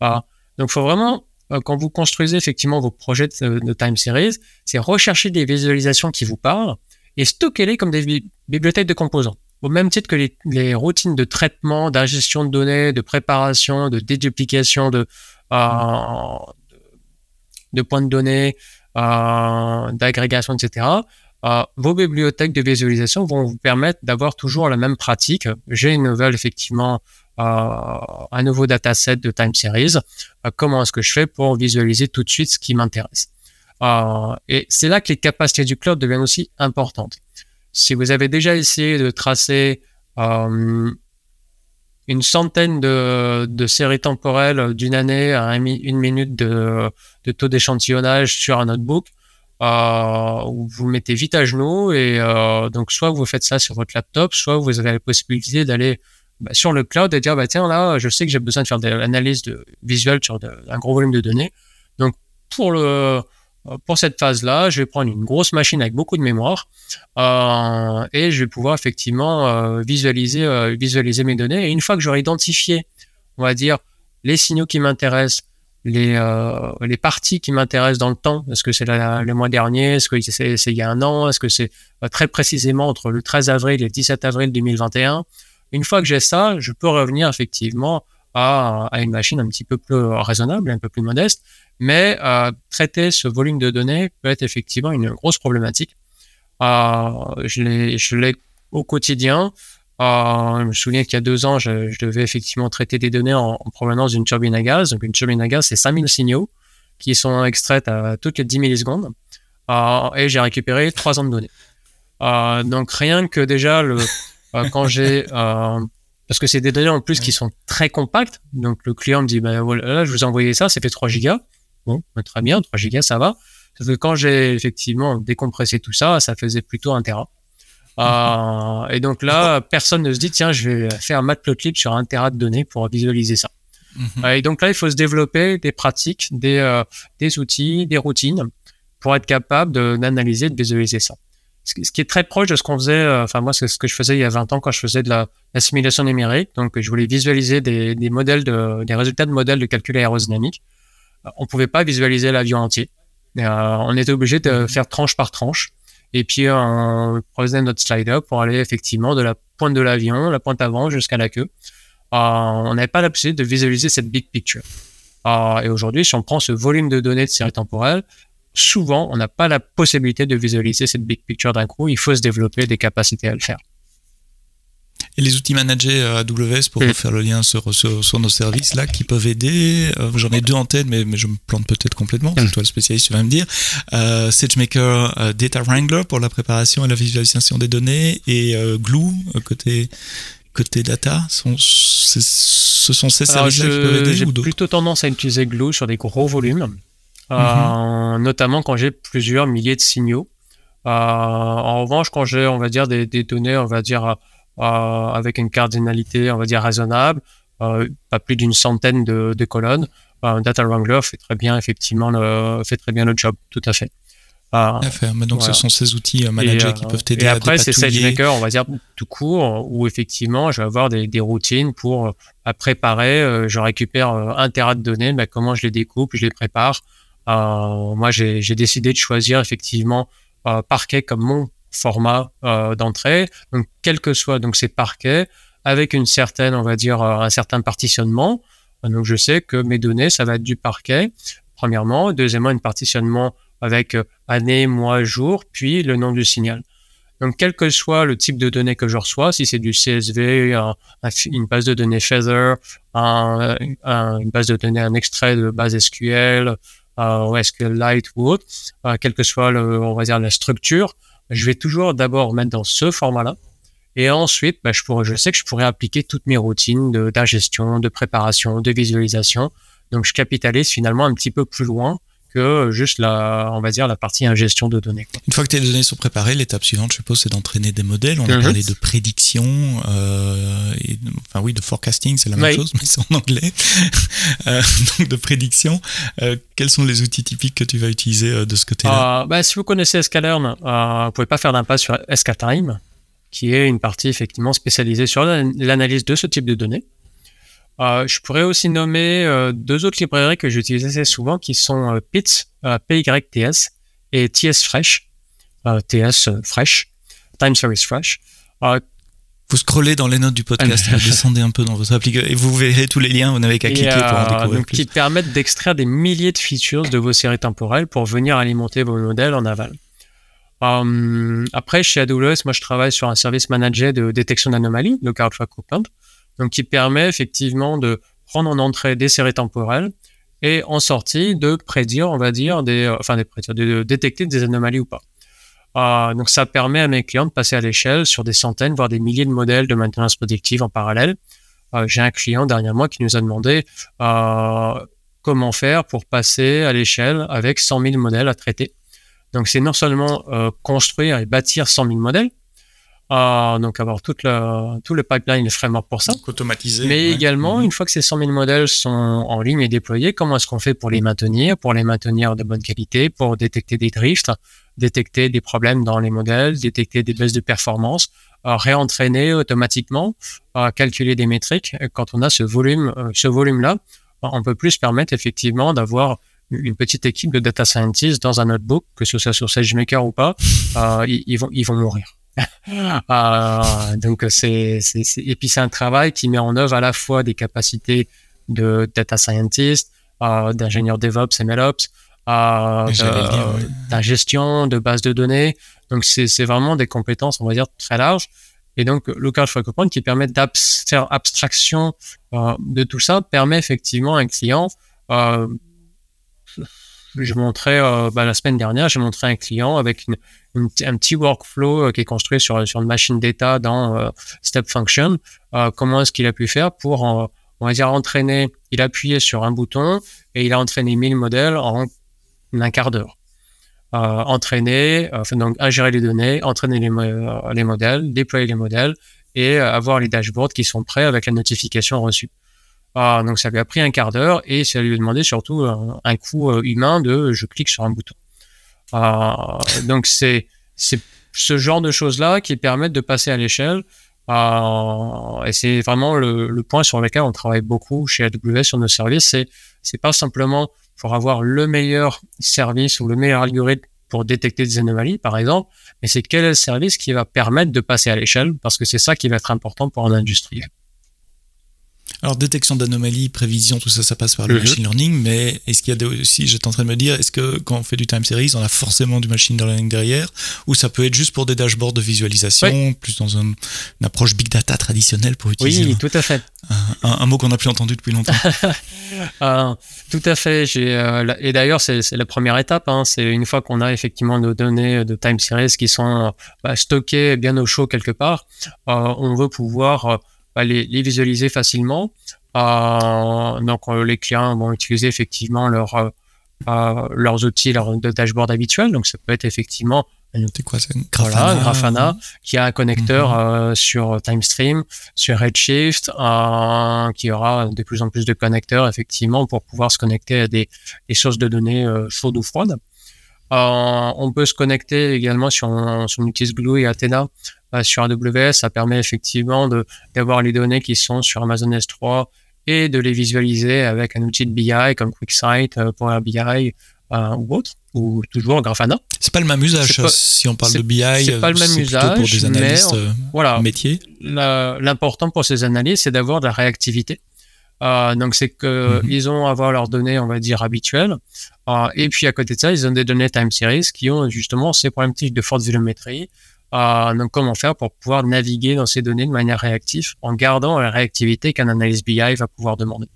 Ah, donc, faut vraiment quand vous construisez effectivement vos projets de, time series, c'est rechercher des visualisations qui vous parlent et stocker-les comme des bibliothèques de composants. Au même titre que les, routines de traitement, d'ingestion de données, de préparation, de déduplication de, euh, points de données, euh, d'agrégation, etc. Euh, vos bibliothèques de visualisation vont vous permettre d'avoir toujours la même pratique. J'ai une nouvelle, effectivement, un nouveau dataset de time series. comment est-ce que je fais pour visualiser tout de suite ce qui m'intéresse? Euh, et c'est là que les capacités du cloud deviennent aussi importantes. Si vous avez déjà essayé de tracer euh, une centaine de, séries temporelles d'une année à une minute de taux d'échantillonnage sur un notebook, euh, vous mettez vite à genoux et euh, donc soit vous faites ça sur votre laptop, soit vous avez la possibilité d'aller bah, sur le cloud et dire bah tiens là je sais que j'ai besoin de faire de l'analyse de, visuelle sur un gros volume de données. Donc pour le euh, pour cette phase-là, je vais prendre une grosse machine avec beaucoup de mémoire et je vais pouvoir effectivement visualiser, visualiser mes données. Et une fois que j'aurai identifié, on va dire, les signaux qui m'intéressent, les, euh, les parties qui m'intéressent dans le temps, est-ce que c'est le mois dernier, est-ce que c'est il y a un an, est-ce que c'est très précisément entre le 13 avril et le 17 avril 2021. Une fois que j'ai ça, je peux revenir effectivement à, à, une machine un petit peu plus raisonnable, un peu plus modeste, mais euh, traiter ce volume de données peut être effectivement une grosse problématique. Euh, je l'ai au quotidien. Euh, je me souviens qu'il y a deux ans, je, devais effectivement traiter des données en, en provenance d'une turbine à gaz. Donc une turbine à gaz, c'est 5000 signaux qui sont extraits à toutes les 10 millisecondes. Euh, et j'ai récupéré trois ans de données. Euh, donc rien que déjà euh, quand j'ai parce que c'est des données en plus qui sont très compactes. Donc le client me dit bah voilà, je vous ai envoyé ça, ça fait 3 gigas. Bon, bah, très bien, 3 gigas, ça va. Parce que quand j'ai effectivement décompressé tout ça, ça faisait plutôt un Tera. Euh, et donc là, personne ne se dit, tiens, je vais faire un matplotlib sur un Tera de données pour visualiser ça. Mhm. et donc là, il faut se développer des pratiques, des, euh, des outils, des routines pour être capable d'analyser, de, visualiser ça. Ce, qui est très proche de ce qu'on faisait, euh, enfin moi, c'est ce que je faisais il y a 20 ans quand je faisais de la, la simulation numérique. Donc je voulais visualiser des, des modèles de, des résultats de modèles de calcul aérodynamique on pouvait pas visualiser l'avion entier. Euh, on était obligé de mhm. faire tranche par tranche. Et puis, on prenait notre slider pour aller effectivement de la pointe de l'avion, la pointe avant jusqu'à la queue. Euh, on n'avait pas la possibilité de visualiser cette big picture. Euh, et aujourd'hui, si on prend ce volume de données de série temporelle, souvent, on n'a pas la possibilité de visualiser cette big picture d'un coup. Il faut se développer des capacités à le faire et les outils managés euh, AWS pour faire le lien sur, sur, nos services là qui peuvent aider. Euh, j'en ai deux en tête, mais, mais je me plante peut-être complètement. C'est mm. toi le spécialiste, tu vas me dire. Euh, SageMaker euh, Data Wrangler pour la préparation et la visualisation des données et Glue côté côté data. Sont, ce sont ces services-là qui peuvent aider J'ai plutôt tendance à utiliser Glue sur des gros volumes, mm-hmm. notamment quand j'ai plusieurs milliers de signaux. en revanche, quand j'ai, on va dire, des, des données, on va dire euh, avec une cardinalité, on va dire, raisonnable, euh, pas plus d'une centaine de, colonnes. Un Data Wrangler fait très bien, effectivement, le, fait très bien le job, tout à fait. à faire. Mais donc, ce sont ces outils managers qui peuvent t'aider à Et après, c'est SageMaker, on va dire, tout court, où effectivement, je vais avoir des, des routines pour à préparer. je récupère un terrain de données, mais comment je les découpe, je les prépare. moi, j'ai décidé de choisir effectivement Parquet comme mon format d'entrée. Donc, quel que soit donc ces parquets, avec une certaine, on va dire, un certain partitionnement. Donc, je sais que mes données, ça va être du parquet, premièrement. Deuxièmement, un partitionnement avec euh, année, mois, jour, puis le nom du signal. Donc, quel que soit le type de données que je reçois, si c'est du CSV, une base de données Feather, une base de données, un extrait de base SQL, euh, SQLite ou autre, euh, quelle que soit, le, on va dire, la structure, je vais toujours d'abord mettre dans ce format-là. Et ensuite, bah, je, pourrais, je sais que je pourrais appliquer toutes mes routines d'ingestion, de, de préparation, de visualisation. Donc, je capitalise finalement un petit peu plus loin que juste la, on va dire, la partie ingestion de données. Une fois que tes données sont préparées, l'étape suivante, je suppose, c'est d'entraîner des modèles. On a mhm. parlé de prédiction, euh, et, enfin oui, de forecasting, c'est la même chose, mais c'est en anglais. euh, donc de prédiction. Euh, quels sont les outils typiques que tu vas utiliser de ce côté-là? Euh, bah, Si vous connaissez Scalearn, euh, vous pouvez pas faire d'impasse sur SKTime, qui est une partie effectivement spécialisée sur l'analyse de ce type de données. Euh, je pourrais aussi nommer euh, deux autres librairies que j'utilise assez souvent qui sont euh, PYTS, PYTS et TS Fresh, TS Fresh, Time Series Fresh. vous scrollez dans les notes du podcast, vous descendez un peu dans votre application et vous verrez tous les liens, vous n'avez qu'à cliquer pour en découvrir donc, plus. Qui permettent d'extraire des milliers de features de vos séries temporelles pour venir alimenter vos modèles en aval. après, chez AWS, moi je travaille sur un service managé de détection d'anomalies, le CloudFact Open donc qui permet effectivement de prendre en entrée des séries temporelles et en sortie de prédire, on va dire, des, euh, enfin de détecter des anomalies ou pas. Euh, donc ça permet à mes clients de passer à l'échelle sur des centaines, voire des milliers de modèles de maintenance prédictive en parallèle. Euh, J'ai un client mois qui nous a demandé comment faire pour passer à l'échelle avec 100 000 modèles à traiter. Donc c'est non seulement construire et bâtir 100 000 modèles, ah, donc avoir toute tout le pipeline, le framework pour ça. automatisé. Mais également, mhm. une fois que ces 100 000 modèles sont en ligne et déployés, comment est-ce qu'on fait pour les maintenir, pour les maintenir de bonne qualité, pour détecter des drifts, détecter des problèmes dans les modèles, détecter des baisses de performance, euh, réentraîner automatiquement, euh, calculer des métriques. quand on a ce volume, euh, ce volume-là, on peut plus permettre effectivement d'avoir une petite équipe de data scientists dans un notebook, que ce soit sur SageMaker ou pas, euh, ils, vont, ils vont mourir. euh, donc c'est, c'est, et puis c'est un travail qui met en œuvre à la fois des capacités de data scientist, euh, d'ingénieur DevOps, MLOps, euh, d'ingestion, de base de données. Donc c'est, c'est vraiment des compétences, on va dire, très larges. Et donc, Local Focal Point qui permet faire abstraction euh, de tout ça permet effectivement à un client euh, je montrais euh, bah, la semaine dernière, j'ai montré un client avec une, un petit workflow euh, qui est construit sur, sur une machine d'état dans euh, Step Function. comment est-ce qu'il a pu faire pour, on va dire, entraîner, il a appuyé sur un bouton et il a entraîné 1000 modèles en un quart d'heure. entraîner, donc ingérer les données, entraîner les modèles, déployer les modèles et avoir les dashboards qui sont prêts avec la notification reçue. Ah, donc ça lui a pris un quart d'heure et ça lui a demandé surtout un, un coup euh, humain de je clique sur un bouton. Ah, donc c'est ce genre de choses là qui permettent de passer à l'échelle. Ah, et c'est vraiment le, le, point sur lequel on travaille beaucoup chez AWS sur nos services. C'est c'est pas simplement pour avoir le meilleur service ou le meilleur algorithme pour détecter des anomalies, par exemple, mais c'est quel est le service qui va permettre de passer à l'échelle, parce que c'est ça qui va être important pour un industriel. Alors, détection d'anomalies, prévision, tout ça, ça passe par le mhm. machine learning, mais est-ce qu'il y a aussi, j'étais en train de me dire, est-ce que quand on fait du time series, on a forcément du machine learning derrière, ou ça peut être juste pour des dashboards de visualisation, plus dans une approche big data traditionnelle pour utiliser oui, tout à fait. Un, mot qu'on n'a plus entendu depuis longtemps. euh, tout à fait. Euh, et d'ailleurs, c'est la première étape. Hein, c'est une fois qu'on a effectivement nos données de time series qui sont bah, stockées bien au chaud quelque part, euh, on veut pouvoir euh, les, visualiser facilement. Euh, donc euh, les clients vont utiliser effectivement leur, euh, leurs outils, leur dashboard habituel. Donc ça peut être effectivement quoi, Grafana, Grafana qui a un connecteur mhm. sur TimeStream, sur Redshift, qui aura de plus en plus de connecteurs effectivement pour pouvoir se connecter à des, des sources de données chaudes ou froides. on peut se connecter également sur, sur on utilise Glue et Athena sur AWS. Ça permet effectivement d'avoir les données qui sont sur Amazon S3 et de les visualiser avec un outil de BI comme QuickSight, Power BI ou autre, ou toujours Grafana. C'est pas le même usage si on parle de BI. C'est pas le même usage pour des analystes mais, voilà, métiers. L'important pour ces analystes, c'est d'avoir de la réactivité. Euh, donc c'est que mhm. ils ont à avoir leurs données, on va dire habituelles, euh, et puis à côté de ça, ils ont des données time series qui ont justement ces problématiques de forte volumétrie. Euh, donc comment faire pour pouvoir naviguer dans ces données de manière réactive en gardant la réactivité qu'un analyse BI va pouvoir demander.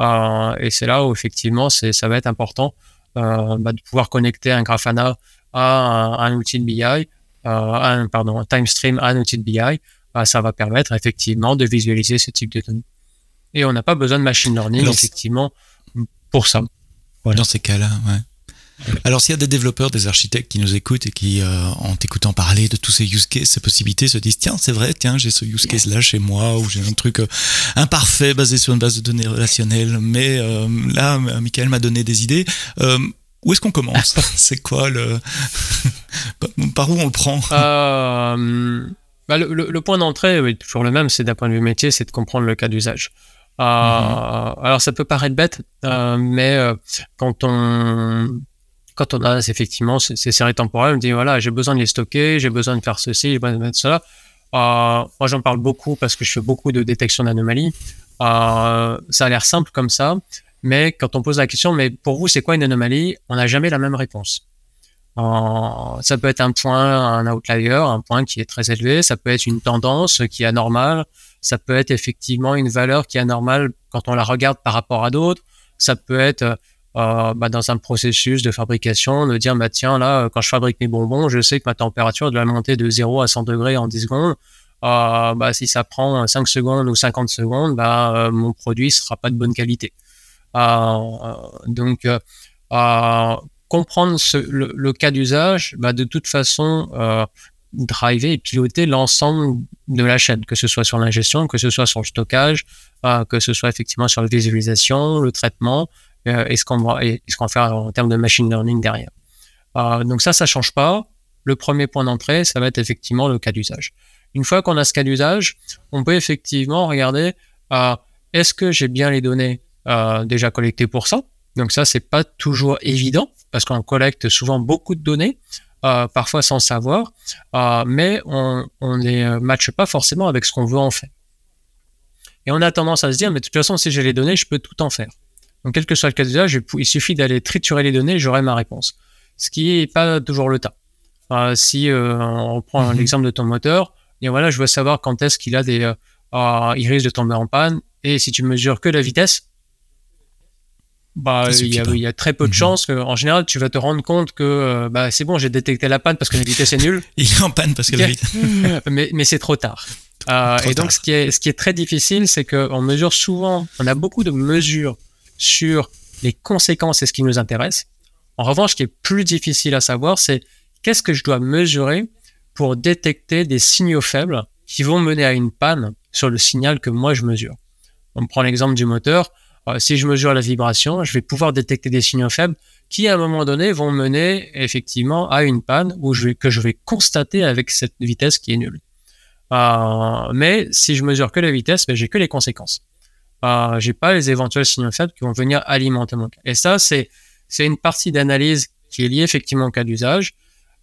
Euh, et c'est là où effectivement ça va être important euh, bah, de pouvoir connecter un Grafana à un, outil de BI, euh, un, pardon, un time stream à un outil de BI. Bah, ça va permettre effectivement de visualiser ce type de données. Et on n'a pas besoin de machine learning, effectivement, pour ça. Dans ces cas-là, ouais. Alors, s'il y a des développeurs, des architectes qui nous écoutent et qui, euh, en t'écoutant parler de tous ces use cases, ces possibilités, se disent tiens, c'est vrai, tiens, j'ai ce use case-là chez moi, ou j'ai un truc euh, imparfait basé sur une base de données relationnelle, mais euh, là, Michael m'a donné des idées. où est-ce qu'on commence C'est quoi le. Par où on le prend? Bah, le, le, point d'entrée est toujours le même, c'est d'un point de vue métier, c'est de comprendre le cas d'usage. Mhm. Alors ça peut paraître bête, mais quand on quand on a effectivement ces, séries temporelles, on dit voilà j'ai besoin de les stocker, j'ai besoin de faire ceci, j'ai besoin de mettre cela. moi j'en parle beaucoup parce que je fais beaucoup de détection d'anomalies. ça a l'air simple comme ça, mais quand on pose la question mais pour vous c'est quoi une anomalie, on n'a jamais la même réponse. ça peut être un point, un outlier, un point qui est très élevé. Ça peut être une tendance qui est anormale ça peut être effectivement une valeur qui est anormale quand on la regarde par rapport à d'autres. Ça peut être euh, bah, dans un processus de fabrication, de dire, bah, tiens, là, quand je fabrique mes bonbons, je sais que ma température doit monter de 0 à 100 degrés en 10 secondes. Euh, bah, si ça prend 5 secondes ou 50 secondes, bah, euh, mon produit sera pas de bonne qualité. donc, comprendre le, cas d'usage, de toute façon, driver et piloter l'ensemble de la chaîne, que ce soit sur l'ingestion, que ce soit sur le stockage, que ce soit effectivement sur la visualisation, le traitement, et ce qu'on va, ce qu'on fait en termes de machine learning derrière. Euh, donc ça, ça change pas. Le premier point d'entrée, ça va être effectivement le cas d'usage. Une fois qu'on a ce cas d'usage, on peut effectivement regarder est-ce que j'ai bien les données déjà collectées pour ça? Donc ça, c'est pas toujours évident parce qu'on collecte souvent beaucoup de données. Euh, parfois sans savoir, euh, mais on ne euh, matche pas forcément avec ce qu'on veut en faire. Et on a tendance à se dire, mais de toute façon, si j'ai les données, je peux tout en faire. Donc, quel que soit le cas d'usage, il suffit d'aller triturer les données, j'aurai ma réponse. Ce qui n'est pas toujours le cas. si on reprend mhm. l'exemple de ton moteur, et voilà, je veux savoir quand est-ce qu'il a des, il risque de tomber en panne. Et si tu mesures que la vitesse, bah, il y, a, très peu de mhm. chances qu'en général, tu vas te rendre compte que euh, bah, c'est bon, j'ai détecté la panne parce que la vitesse est nulle. il est en panne parce que la vitesse. mais, mais c'est trop tard. Euh, et donc, ce qui, est, ce qui est très difficile, c'est qu'on mesure souvent, on a beaucoup de mesures sur les conséquences et ce qui nous intéresse. En revanche, ce qui est plus difficile à savoir, c'est qu'est-ce que je dois mesurer pour détecter des signaux faibles qui vont mener à une panne sur le signal que moi je mesure. On prend l'exemple du moteur euh, si je mesure la vibration, je vais pouvoir détecter des signaux faibles qui, à un moment donné, vont mener effectivement à une panne que je vais constater avec cette vitesse qui est nulle. Euh, mais si je mesure que la vitesse, ben, j'ai que les conséquences. Euh, j'ai pas les éventuels signaux faibles qui vont venir alimenter mon cas. Et ça, c'est c'est une partie d'analyse qui est liée effectivement au cas d'usage,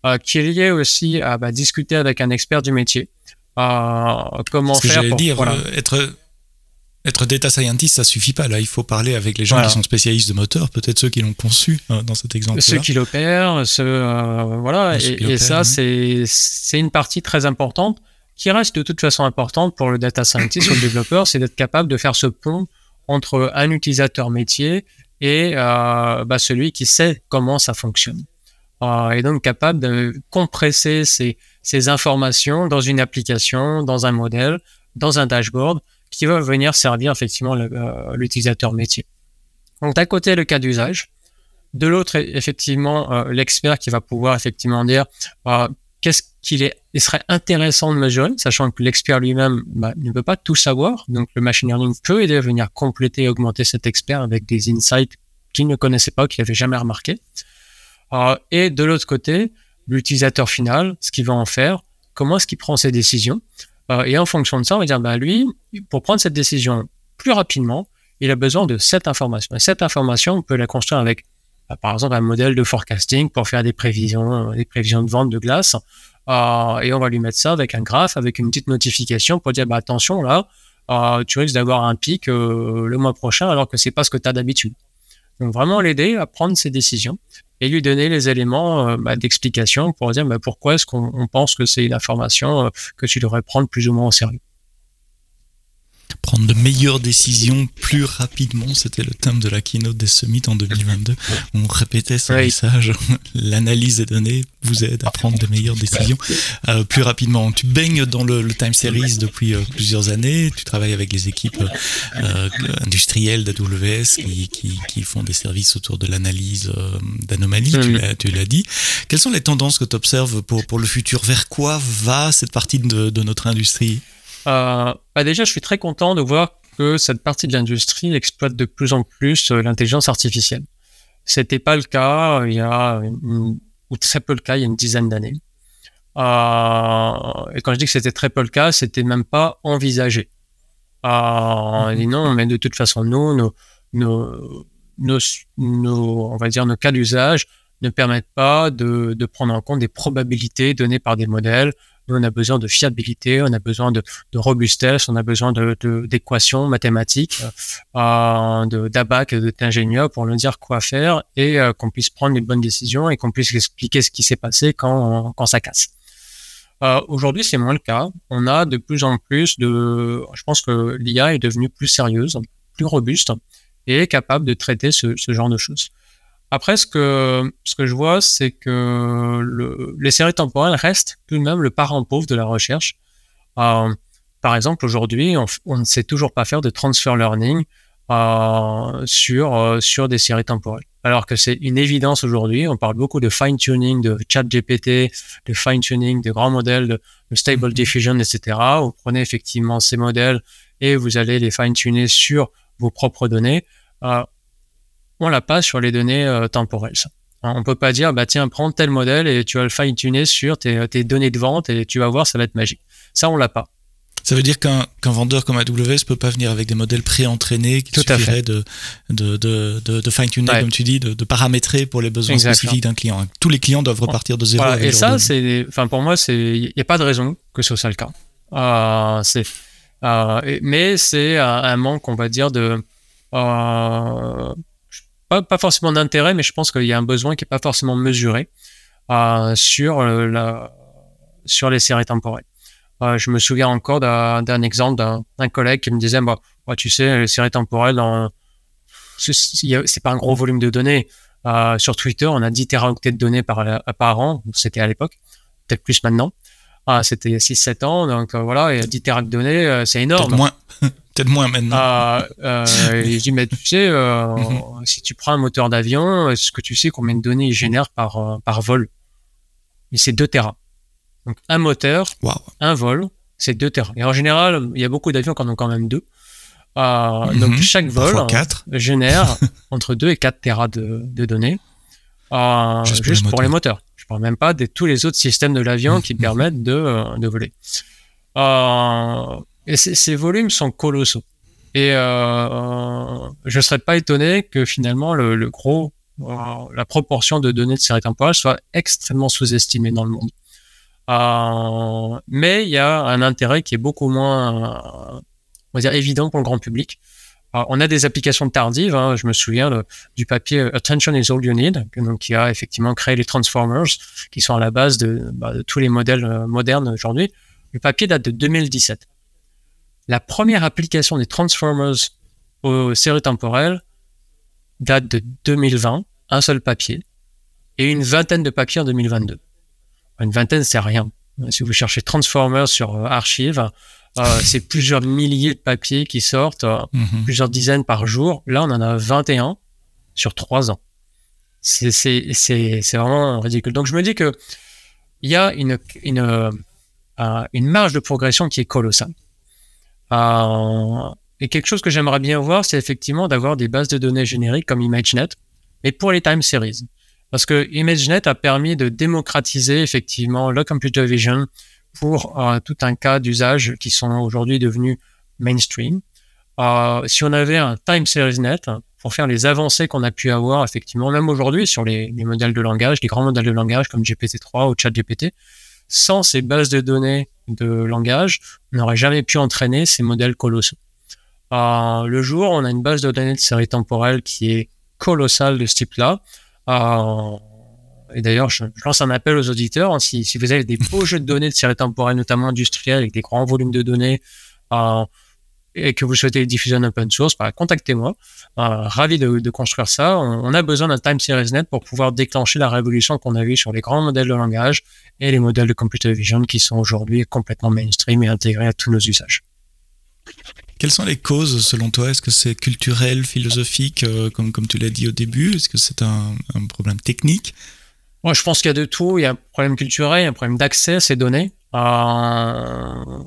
euh, qui est liée aussi à bah, discuter avec un expert du métier. Euh, comment faire pour dire, voilà. être être data scientist, ça suffit pas. Là, il faut parler avec les gens qui sont spécialistes de moteur, peut-être ceux qui l'ont conçu dans cet exemple. Ceux qui l'opèrent, ceux, euh, voilà. Et, ça, c'est c'est une partie très importante qui reste de toute façon importante pour le data scientist ou le développeur, c'est d'être capable de faire ce pont entre un utilisateur métier et euh, bah, celui qui sait comment ça fonctionne. Euh, et donc capable de compresser ces, informations dans une application, dans un modèle, dans un dashboard qui va venir servir effectivement euh, l'utilisateur métier. Donc d'un côté le cas d'usage, de l'autre effectivement l'expert qui va pouvoir effectivement dire qu'est-ce qu'il serait intéressant de mesurer, sachant que l'expert lui-même bah, ne peut pas tout savoir. Donc le machine learning peut aider à venir compléter et augmenter cet expert avec des insights qu'il ne connaissait pas, qu'il n'avait jamais remarqué. et de l'autre côté, l'utilisateur final, ce qu'il va en faire, comment est-ce qu'il prend ses décisions. et en fonction de ça, on va dire, bah, lui, pour prendre cette décision plus rapidement, il a besoin de cette information. Et cette information, on peut la construire avec, bah, par exemple, un modèle de forecasting pour faire des prévisions, des prévisions de vente de glace. Et on va lui mettre ça avec un graphe, avec une petite notification pour dire, bah, attention, là, tu risques d'avoir un pic le mois prochain alors que c'est pas ce que tu as d'habitude. Donc vraiment l'aider à prendre ses décisions et lui donner les éléments euh, bah, d'explication pour dire bah, pourquoi est-ce qu'on pense que c'est une information euh, que tu devrais prendre plus ou moins au sérieux prendre de meilleures décisions plus rapidement. C'était le thème de la keynote des Summit en 2022. On répétait ce message. L'analyse des données vous aide à prendre de meilleures décisions euh, plus rapidement. Tu baignes dans le, time series depuis euh, plusieurs années. Tu travailles avec les équipes euh, industrielles d'AWS qui, qui, qui, font des services autour de l'analyse d'anomalies. Tu l'as dit. Quelles sont les tendances que tu observes pour, pour le futur? Vers quoi va cette partie de, de notre industrie? Euh, bah déjà, je suis très content de voir que cette partie de l'industrie exploite de plus en plus euh, l'intelligence artificielle. C'était pas le cas euh, il y a ou très peu le cas il y a une dizaine d'années. Euh, et quand je dis que c'était très peu le cas, c'était même pas envisagé. Euh, et non, mais de toute façon, nous, nos, nos, nos, nos on va dire nos cas d'usage ne permettent pas de, de prendre en compte des probabilités données par des modèles, on a besoin de fiabilité, on a besoin de, robustesse, on a besoin de, d'équations mathématiques, euh, de, d'abac, d'ingénieurs pour nous dire quoi faire et euh, qu'on puisse prendre les bonnes décisions et qu'on puisse expliquer ce qui s'est passé quand, quand ça casse. Euh, aujourd'hui, c'est moins le cas. On a de plus en plus de... Je pense que l'IA est devenue plus sérieuse, plus robuste et capable de traiter ce genre de choses. Après, ce que, ce que je vois, c'est que le, les séries temporelles restent tout de même le parent pauvre de la recherche. Euh, par exemple, aujourd'hui, on, ne sait toujours pas faire de transfer learning euh, sur, euh, sur des séries temporelles. Alors que c'est une évidence aujourd'hui. On parle beaucoup de fine-tuning, de chat GPT, de fine-tuning, de grands modèles, de, stable mm-hmm. diffusion, etc. Vous prenez effectivement ces modèles et vous allez les fine-tuner sur vos propres données. Euh, on l'a pas sur les données euh, temporelles. On peut pas dire, bah tiens, prends tel modèle et tu vas le fine-tuner sur tes, données de vente et tu vas voir, ça va être magique. Ça, on l'a pas. Ça veut dire qu'un vendeur comme AWS peut pas venir avec des modèles pré-entraînés qui suffirait de, de, de, de, fine-tuner, comme tu dis, de, paramétrer pour les besoins spécifiques d'un client. Tous les clients doivent repartir de zéro. et ça, c'est, enfin, pour moi, il n'y a pas de raison que ce soit le cas. Euh, c'est, euh, mais c'est un, manque, on va dire, de, pas, forcément d'intérêt, mais je pense qu'il y a un besoin qui n'est pas forcément mesuré euh, sur, euh, la, sur les séries temporelles. Euh, je me souviens encore d'un exemple d'un collègue qui me disait, bah, tu sais, les séries temporelles, c'est pas un gros volume de données. sur Twitter, on a 10 teraoctets de données par, an, c'était à l'époque, peut-être plus maintenant. c'était 6-7 ans, donc voilà, et 10 teraoctets de données, c'est énorme. moins. Peut-être moins maintenant. Euh, euh, dis, mais tu sais, euh, mhm. si tu prends un moteur d'avion, est-ce que tu sais combien de données il génère par, euh, par vol? Et c'est 2 Tera. Donc un moteur, un vol, c'est 2 Tera. Et en général, il y a beaucoup d'avions qui en ont quand même deux. Euh, mhm. Donc chaque vol génère entre 2 et 4 Tera de, de données. juste, pour, les moteurs. Je parle même pas de tous les autres systèmes de l'avion qui mhm. permettent de, de voler. Euh, et ces volumes sont colossaux. Et euh, je ne serais pas étonné que finalement le, gros, euh, la proportion de données de série temporelle soit extrêmement sous-estimée dans le monde. Euh, mais il y a un intérêt qui est beaucoup moins, on va dire, évident pour le grand public. Euh, on a des applications tardives. Hein, je me souviens du papier Attention is all you need, donc, qui a effectivement créé les transformers, qui sont à la base de, bah, tous les modèles euh, modernes aujourd'hui. Le papier date de 2017 la première application des Transformers aux séries temporelles date de 2020, un seul papier, et une vingtaine de papiers en 2022. Une vingtaine, c'est rien. Si vous cherchez Transformers sur euh, Archive, euh, c'est plusieurs milliers de papiers qui sortent, euh, mhm. plusieurs dizaines par jour. Là, on en a 21 sur trois ans. C'est vraiment ridicule. Donc, je me dis que il y a une, une, une marge de progression qui est colossale. Euh, et quelque chose que j'aimerais bien voir, c'est effectivement d'avoir des bases de données génériques comme ImageNet, mais pour les time series. Parce que ImageNet a permis de démocratiser effectivement le computer vision pour euh, tout un cas d'usage qui sont aujourd'hui devenus mainstream. Euh, si on avait un time series net pour faire les avancées qu'on a pu avoir effectivement, même aujourd'hui sur les, les, modèles de langage, les grands modèles de langage comme GPT-3 ou ChatGPT, sans ces bases de données de langage, on n'aurait jamais pu entraîner ces modèles colossaux. Euh, le jour, on a une base de données de série temporelle qui est colossale de ce type-là. Euh, et d'ailleurs, je, lance un appel aux auditeurs. Hein, si, vous avez des beaux jeux de données de série temporelle, notamment industriels, avec des grands volumes de données, euh, et que vous souhaitez diffuser en open source, bah, contactez-moi. Euh, ravi de, de, construire ça. On, on, a besoin d'un time series net pour pouvoir déclencher la révolution qu'on a vue sur les grands modèles de langage et les modèles de computer vision qui sont aujourd'hui complètement mainstream et intégrés à tous nos usages. Quelles sont les causes selon toi? Est-ce que c'est culturel, philosophique, euh, comme, comme tu l'as dit au début? Est-ce que c'est un, un, problème technique? Moi, je pense qu'il y a de tout. Il y a un problème culturel, un problème d'accès à ces données. Euh...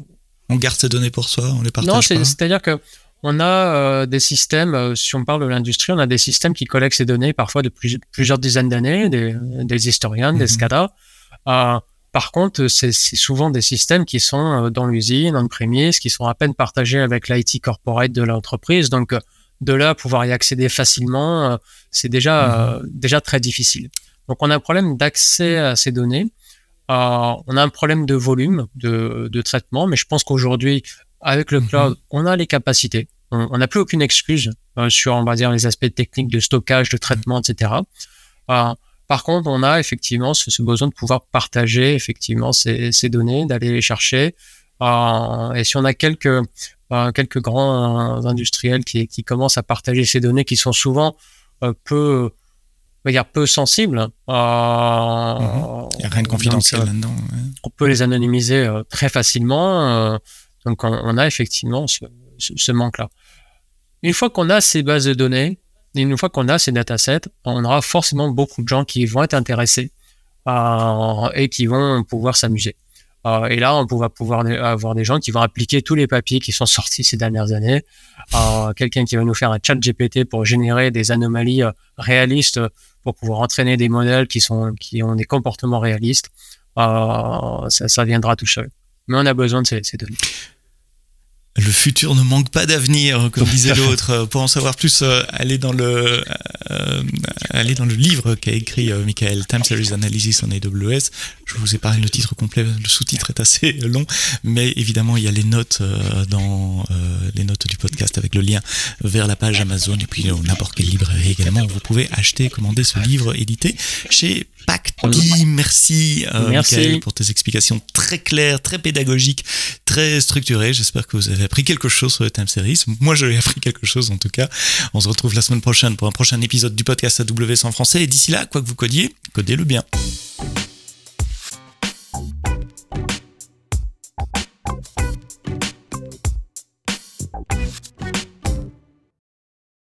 On garde ces données pour soi, on les partage Non, c'est, c'est-à-dire que on a euh, des systèmes, euh, si on parle de l'industrie, on a des systèmes qui collectent ces données parfois de plus, plusieurs dizaines d'années, des, des historiens, mm-hmm. des SCADA. Euh, par contre, c'est souvent des systèmes qui sont dans l'usine, en prémisse, qui sont à peine partagés avec l'IT corporate de l'entreprise. Donc, de là, pouvoir y accéder facilement, c'est déjà, mmh. déjà très difficile. Donc, on a un problème d'accès à ces données. Euh, on a un problème de volume de, de traitement, mais je pense qu'aujourd'hui, avec le cloud, mmh. on a les capacités. On n'a plus aucune excuse euh, sur, on va dire, les aspects techniques de stockage, de traitement, etc. Euh, par contre, on a effectivement ce, ce, besoin de pouvoir partager effectivement ces, ces données, d'aller les chercher. Euh, et si on a quelques euh, quelques grands industriels qui, qui commencent à partager ces données, qui sont souvent peu va dire peu sensibles. Euh, mmh. Il n'y a rien de confidentiel donc, là-dedans. Ouais. On peut les anonymiser très facilement. donc on, on, a effectivement ce, ce, ce manque-là. Une fois qu'on a ces bases de données, une fois qu'on a ces datasets, on aura forcément beaucoup de gens qui vont être intéressés euh, et qui vont pouvoir s'amuser. Euh, et là, on va pouvoir avoir des gens qui vont appliquer tous les papiers qui sont sortis ces dernières années. Euh, Quelqu'un qui va nous faire un chat GPT pour générer des anomalies euh, réalistes pour pouvoir entraîner des modèles qui, sont, qui ont des comportements réalistes. Euh, ça, ça viendra tout seul. Mais on a besoin de ces, ces données. Le futur ne manque pas d'avenir, comme disait l'autre. Pour en savoir plus, euh, allez dans le euh, allez dans le livre qu'a écrit euh, Michael Time Series Analysis en AWS. Je vous épargne le titre complet, le sous-titre est assez long, mais évidemment il y a les notes euh, dans euh, les notes du podcast avec le lien vers la page Amazon et puis n'importe quelle librairie également. Vous pouvez acheter et commander ce livre édité chez impact. Oh, Guy, euh, merci. Michael, pour tes explications très claires, très pédagogiques, très structurées. J'espère que vous avez appris quelque chose sur le time series. Moi, j'ai appris quelque chose en tout cas. On se retrouve la semaine prochaine pour un prochain épisode du podcast AWS en français. Et d'ici là, quoi que vous codiez, codez-le bien.